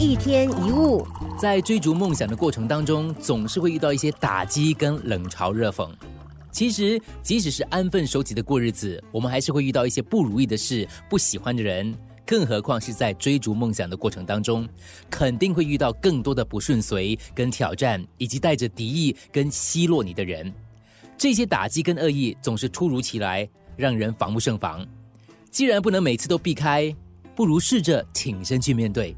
一天一物，在追逐梦想的过程当中，总是会遇到一些打击跟冷嘲热讽。其实，即使是安分守己的过日子，我们还是会遇到一些不如意的事、不喜欢的人。更何况是在追逐梦想的过程当中，肯定会遇到更多的不顺遂跟挑战，以及带着敌意跟奚落你的人。这些打击跟恶意总是突如其来，让人防不胜防。既然不能每次都避开，不如试着挺身去面对。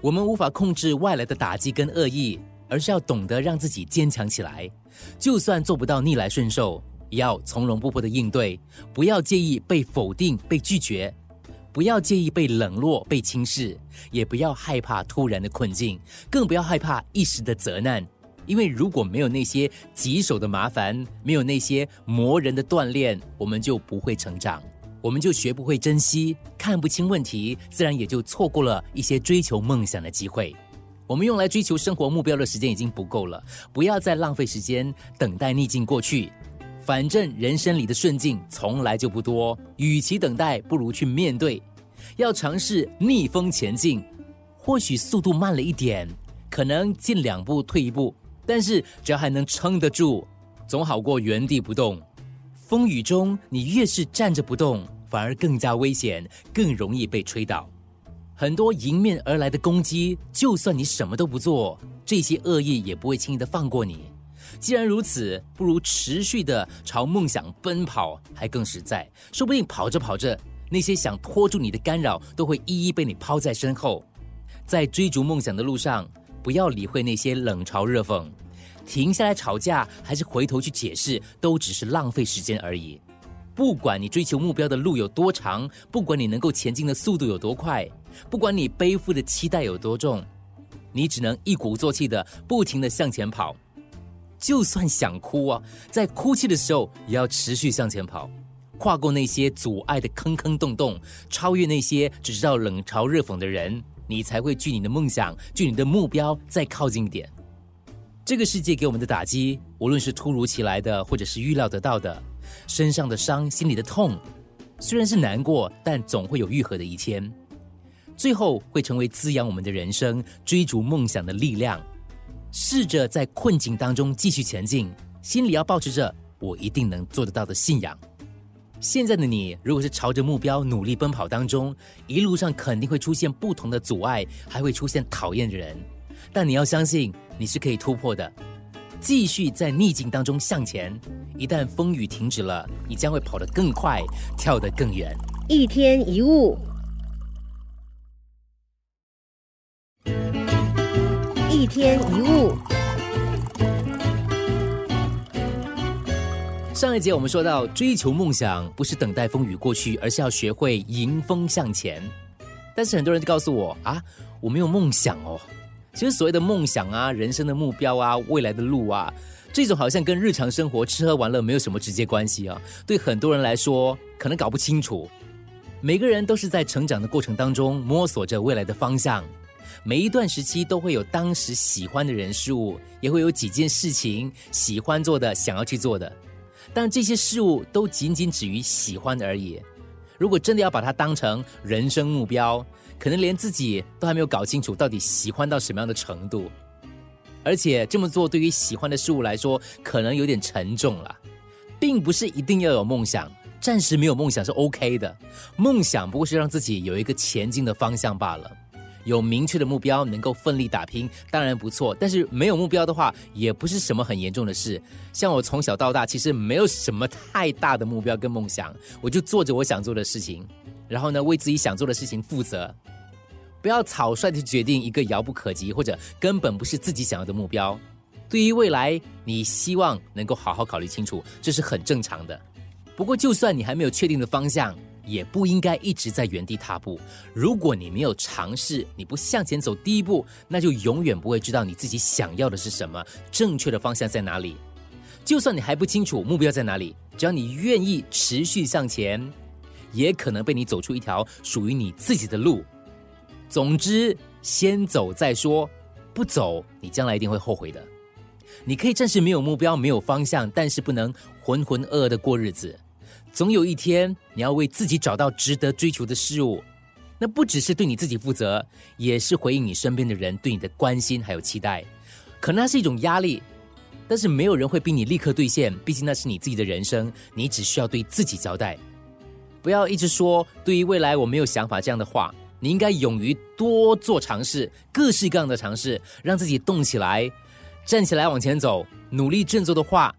我们无法控制外来的打击跟恶意，而是要懂得让自己坚强起来。就算做不到逆来顺受，也要从容不迫的应对。不要介意被否定、被拒绝，不要介意被冷落、被轻视，也不要害怕突然的困境，更不要害怕一时的责难。因为如果没有那些棘手的麻烦，没有那些磨人的锻炼，我们就不会成长。我们就学不会珍惜，看不清问题，自然也就错过了一些追求梦想的机会。我们用来追求生活目标的时间已经不够了，不要再浪费时间等待逆境过去。反正人生里的顺境从来就不多，与其等待，不如去面对。要尝试逆风前进，或许速度慢了一点，可能进两步退一步，但是只要还能撑得住，总好过原地不动。风雨中，你越是站着不动。反而更加危险，更容易被吹倒。很多迎面而来的攻击，就算你什么都不做，这些恶意也不会轻易的放过你。既然如此，不如持续的朝梦想奔跑，还更实在。说不定跑着跑着，那些想拖住你的干扰，都会一一被你抛在身后。在追逐梦想的路上，不要理会那些冷嘲热讽，停下来吵架，还是回头去解释，都只是浪费时间而已。不管你追求目标的路有多长，不管你能够前进的速度有多快，不管你背负的期待有多重，你只能一鼓作气的不停的向前跑。就算想哭啊，在哭泣的时候也要持续向前跑，跨过那些阻碍的坑坑洞洞，超越那些只知道冷嘲热讽的人，你才会距你的梦想、距你的目标再靠近一点。这个世界给我们的打击，无论是突如其来的，或者是预料得到的。身上的伤，心里的痛，虽然是难过，但总会有愈合的一天。最后会成为滋养我们的人生、追逐梦想的力量。试着在困境当中继续前进，心里要保持着“我一定能做得到”的信仰。现在的你，如果是朝着目标努力奔跑当中，一路上肯定会出现不同的阻碍，还会出现讨厌的人，但你要相信，你是可以突破的。继续在逆境当中向前，一旦风雨停止了，你将会跑得更快，跳得更远。一天一物，一天一物。上一节我们说到，追求梦想不是等待风雨过去，而是要学会迎风向前。但是很多人就告诉我啊，我没有梦想哦。其实所谓的梦想啊、人生的目标啊、未来的路啊，这种好像跟日常生活吃喝玩乐没有什么直接关系啊。对很多人来说，可能搞不清楚。每个人都是在成长的过程当中摸索着未来的方向。每一段时期都会有当时喜欢的人事物，也会有几件事情喜欢做的、想要去做的。但这些事物都仅仅止于喜欢而已。如果真的要把它当成人生目标，可能连自己都还没有搞清楚到底喜欢到什么样的程度，而且这么做对于喜欢的事物来说，可能有点沉重了，并不是一定要有梦想，暂时没有梦想是 OK 的，梦想不过是让自己有一个前进的方向罢了。有明确的目标，能够奋力打拼，当然不错。但是没有目标的话，也不是什么很严重的事。像我从小到大，其实没有什么太大的目标跟梦想，我就做着我想做的事情，然后呢，为自己想做的事情负责。不要草率的决定一个遥不可及或者根本不是自己想要的目标。对于未来，你希望能够好好考虑清楚，这是很正常的。不过，就算你还没有确定的方向。也不应该一直在原地踏步。如果你没有尝试，你不向前走第一步，那就永远不会知道你自己想要的是什么，正确的方向在哪里。就算你还不清楚目标在哪里，只要你愿意持续向前，也可能被你走出一条属于你自己的路。总之，先走再说，不走你将来一定会后悔的。你可以暂时没有目标、没有方向，但是不能浑浑噩噩的过日子。总有一天，你要为自己找到值得追求的事物，那不只是对你自己负责，也是回应你身边的人对你的关心还有期待。可能那是一种压力，但是没有人会逼你立刻兑现，毕竟那是你自己的人生，你只需要对自己交代。不要一直说对于未来我没有想法这样的话，你应该勇于多做尝试，各式各样的尝试，让自己动起来，站起来往前走，努力振作的话，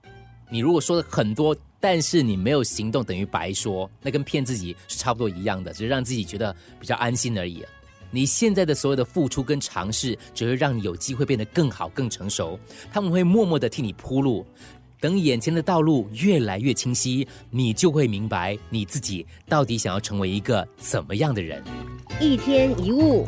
你如果说的很多。但是你没有行动，等于白说，那跟骗自己是差不多一样的，只是让自己觉得比较安心而已。你现在的所有的付出跟尝试，只会让你有机会变得更好、更成熟。他们会默默的替你铺路，等眼前的道路越来越清晰，你就会明白你自己到底想要成为一个怎么样的人。一天一物。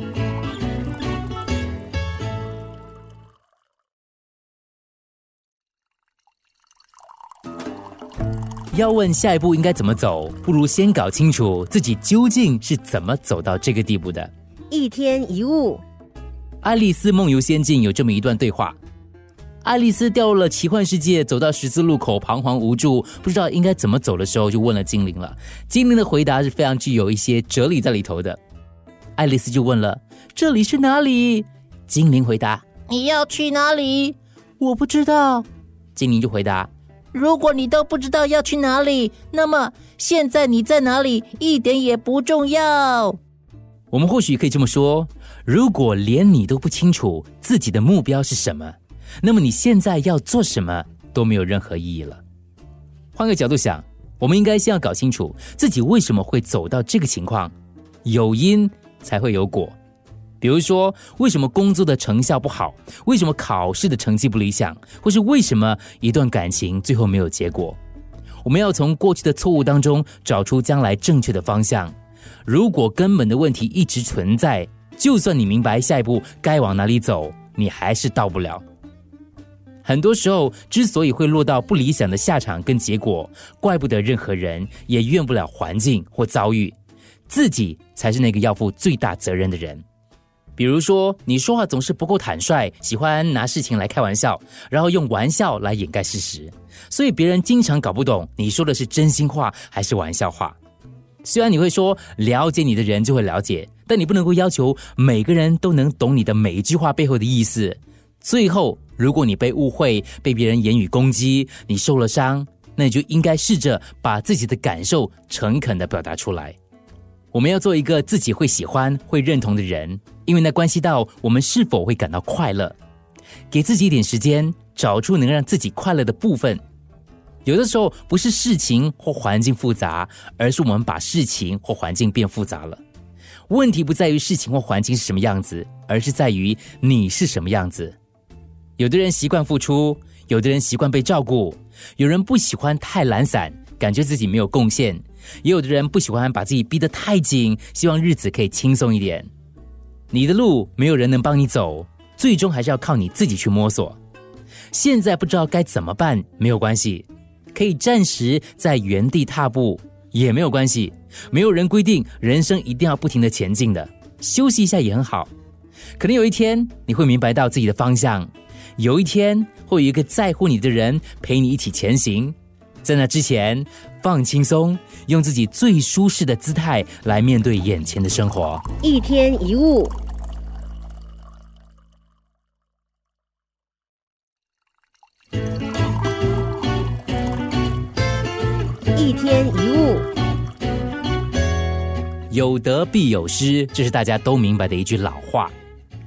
要问下一步应该怎么走，不如先搞清楚自己究竟是怎么走到这个地步的。一天一物，《爱丽丝梦游仙境》有这么一段对话：爱丽丝掉入了奇幻世界，走到十字路口，彷徨无助，不知道应该怎么走的时候，就问了精灵了。精灵的回答是非常具有一些哲理在里头的。爱丽丝就问了：“这里是哪里？”精灵回答：“你要去哪里？我不知道。”精灵就回答。如果你都不知道要去哪里，那么现在你在哪里一点也不重要。我们或许可以这么说：如果连你都不清楚自己的目标是什么，那么你现在要做什么都没有任何意义了。换个角度想，我们应该先要搞清楚自己为什么会走到这个情况，有因才会有果。比如说，为什么工作的成效不好？为什么考试的成绩不理想？或是为什么一段感情最后没有结果？我们要从过去的错误当中找出将来正确的方向。如果根本的问题一直存在，就算你明白下一步该往哪里走，你还是到不了。很多时候，之所以会落到不理想的下场跟结果，怪不得任何人，也怨不了环境或遭遇，自己才是那个要负最大责任的人。比如说，你说话总是不够坦率，喜欢拿事情来开玩笑，然后用玩笑来掩盖事实，所以别人经常搞不懂你说的是真心话还是玩笑话。虽然你会说了解你的人就会了解，但你不能够要求每个人都能懂你的每一句话背后的意思。最后，如果你被误会，被别人言语攻击，你受了伤，那你就应该试着把自己的感受诚恳的表达出来。我们要做一个自己会喜欢、会认同的人，因为那关系到我们是否会感到快乐。给自己一点时间，找出能让自己快乐的部分。有的时候不是事情或环境复杂，而是我们把事情或环境变复杂了。问题不在于事情或环境是什么样子，而是在于你是什么样子。有的人习惯付出，有的人习惯被照顾，有人不喜欢太懒散，感觉自己没有贡献。也有的人不喜欢把自己逼得太紧，希望日子可以轻松一点。你的路没有人能帮你走，最终还是要靠你自己去摸索。现在不知道该怎么办，没有关系，可以暂时在原地踏步，也没有关系。没有人规定人生一定要不停的前进的，休息一下也很好。可能有一天你会明白到自己的方向，有一天会有一个在乎你的人陪你一起前行。在那之前，放轻松，用自己最舒适的姿态来面对眼前的生活。一天一物，一天一物，有得必有失，这是大家都明白的一句老话。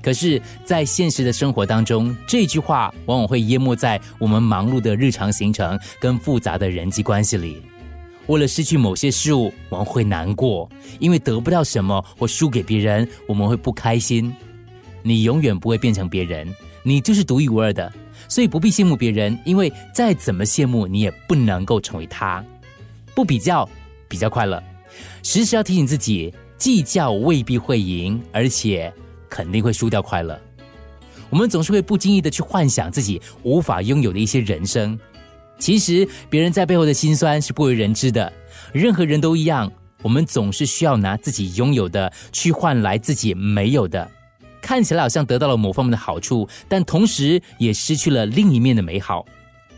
可是，在现实的生活当中，这句话往往会淹没在我们忙碌的日常行程跟复杂的人际关系里。为了失去某些事物，我们会难过，因为得不到什么或输给别人，我们会不开心。你永远不会变成别人，你就是独一无二的，所以不必羡慕别人，因为再怎么羡慕，你也不能够成为他。不比较，比较快乐。时时要提醒自己，计较未必会赢，而且。肯定会输掉快乐。我们总是会不经意的去幻想自己无法拥有的一些人生。其实别人在背后的辛酸是不为人知的。任何人都一样，我们总是需要拿自己拥有的去换来自己没有的。看起来好像得到了某方面的好处，但同时也失去了另一面的美好。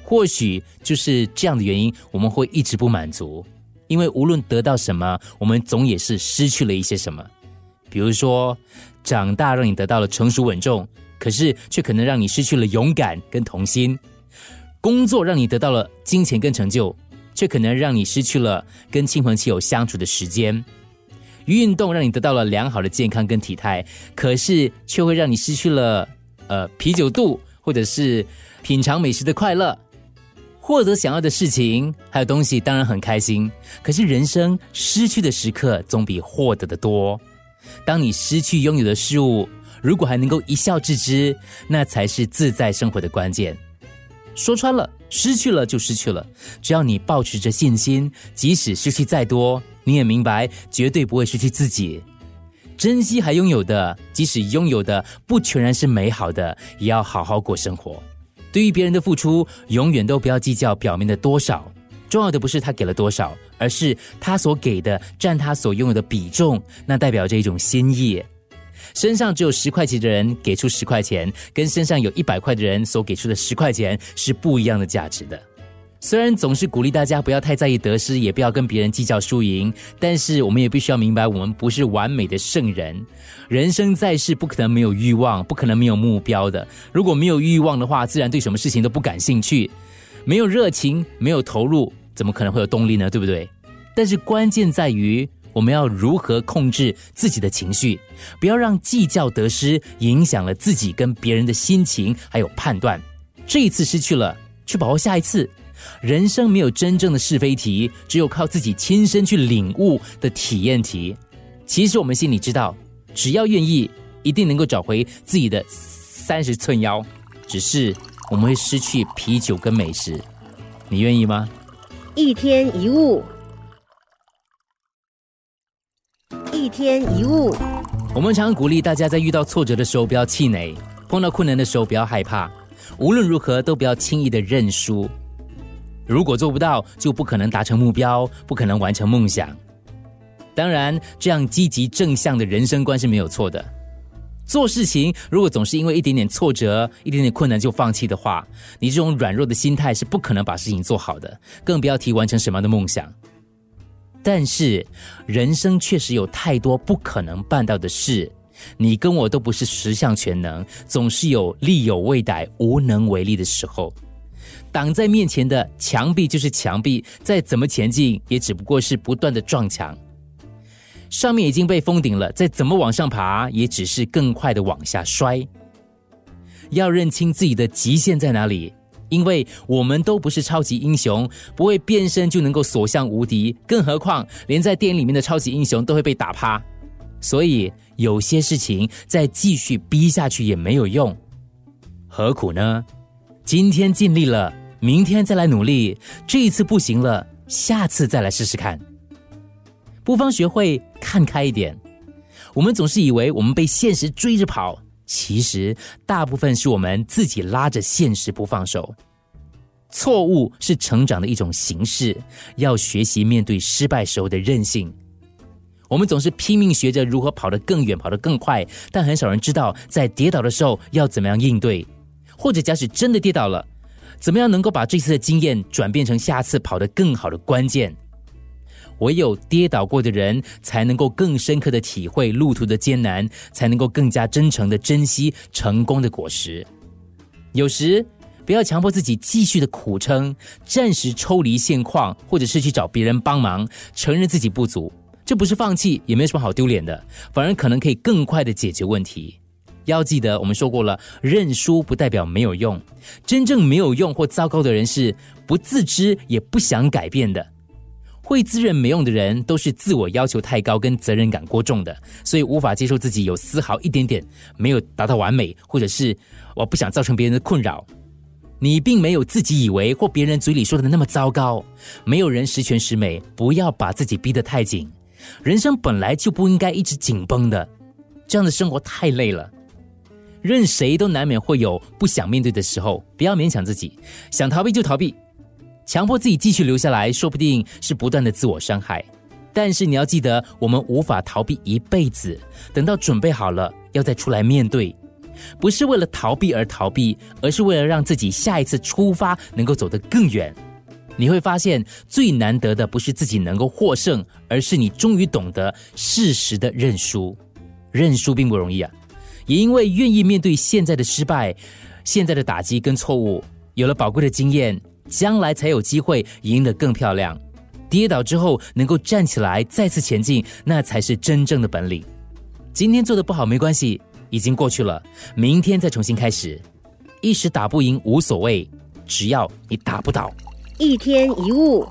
或许就是这样的原因，我们会一直不满足。因为无论得到什么，我们总也是失去了一些什么。比如说，长大让你得到了成熟稳重，可是却可能让你失去了勇敢跟童心；工作让你得到了金钱跟成就，却可能让你失去了跟亲朋戚友相处的时间；运动让你得到了良好的健康跟体态，可是却会让你失去了呃啤酒肚或者是品尝美食的快乐。获得想要的事情还有东西，当然很开心。可是人生失去的时刻总比获得的多。当你失去拥有的事物，如果还能够一笑置之，那才是自在生活的关键。说穿了，失去了就失去了。只要你保持着信心，即使失去再多，你也明白绝对不会失去自己。珍惜还拥有的，即使拥有的不全然是美好的，也要好好过生活。对于别人的付出，永远都不要计较表面的多少，重要的不是他给了多少，而是他所给的占他所拥有的比重，那代表着一种心意。身上只有十块钱的人给出十块钱，跟身上有一百块的人所给出的十块钱是不一样的价值的。虽然总是鼓励大家不要太在意得失，也不要跟别人计较输赢，但是我们也必须要明白，我们不是完美的圣人。人生在世，不可能没有欲望，不可能没有目标的。如果没有欲望的话，自然对什么事情都不感兴趣，没有热情，没有投入，怎么可能会有动力呢？对不对？但是关键在于，我们要如何控制自己的情绪，不要让计较得失影响了自己跟别人的心情还有判断。这一次失去了，去把握下一次。人生没有真正的是非题，只有靠自己亲身去领悟的体验题。其实我们心里知道，只要愿意，一定能够找回自己的三十寸腰。只是我们会失去啤酒跟美食，你愿意吗？一天一物，一天一物。我们常鼓励大家，在遇到挫折的时候不要气馁，碰到困难的时候不要害怕，无论如何都不要轻易的认输。如果做不到，就不可能达成目标，不可能完成梦想。当然，这样积极正向的人生观是没有错的。做事情如果总是因为一点点挫折、一点点困难就放弃的话，你这种软弱的心态是不可能把事情做好的，更不要提完成什么样的梦想。但是，人生确实有太多不可能办到的事，你跟我都不是十项全能，总是有力有未逮、无能为力的时候。挡在面前的墙壁就是墙壁，再怎么前进，也只不过是不断的撞墙。上面已经被封顶了，再怎么往上爬，也只是更快的往下摔。要认清自己的极限在哪里，因为我们都不是超级英雄，不会变身就能够所向无敌，更何况连在电影里面的超级英雄都会被打趴。所以有些事情再继续逼下去也没有用，何苦呢？今天尽力了。明天再来努力，这一次不行了，下次再来试试看。不妨学会看开一点。我们总是以为我们被现实追着跑，其实大部分是我们自己拉着现实不放手。错误是成长的一种形式，要学习面对失败时候的韧性。我们总是拼命学着如何跑得更远、跑得更快，但很少人知道在跌倒的时候要怎么样应对，或者假使真的跌倒了。怎么样能够把这次的经验转变成下次跑得更好的关键？唯有跌倒过的人，才能够更深刻的体会路途的艰难，才能够更加真诚的珍惜成功的果实。有时不要强迫自己继续的苦撑，暂时抽离现况，或者是去找别人帮忙，承认自己不足，这不是放弃，也没什么好丢脸的，反而可能可以更快的解决问题。要记得，我们说过了，认输不代表没有用。真正没有用或糟糕的人是不自知也不想改变的。会自认没用的人，都是自我要求太高跟责任感过重的，所以无法接受自己有丝毫一点点没有达到完美，或者是我不想造成别人的困扰。你并没有自己以为或别人嘴里说的那么糟糕。没有人十全十美，不要把自己逼得太紧。人生本来就不应该一直紧绷的，这样的生活太累了。任谁都难免会有不想面对的时候，不要勉强自己，想逃避就逃避，强迫自己继续留下来，说不定是不断的自我伤害。但是你要记得，我们无法逃避一辈子，等到准备好了，要再出来面对，不是为了逃避而逃避，而是为了让自己下一次出发能够走得更远。你会发现，最难得的不是自己能够获胜，而是你终于懂得适时的认输。认输并不容易啊。也因为愿意面对现在的失败、现在的打击跟错误，有了宝贵的经验，将来才有机会赢得更漂亮。跌倒之后能够站起来再次前进，那才是真正的本领。今天做的不好没关系，已经过去了，明天再重新开始。一时打不赢无所谓，只要你打不倒。一天一物。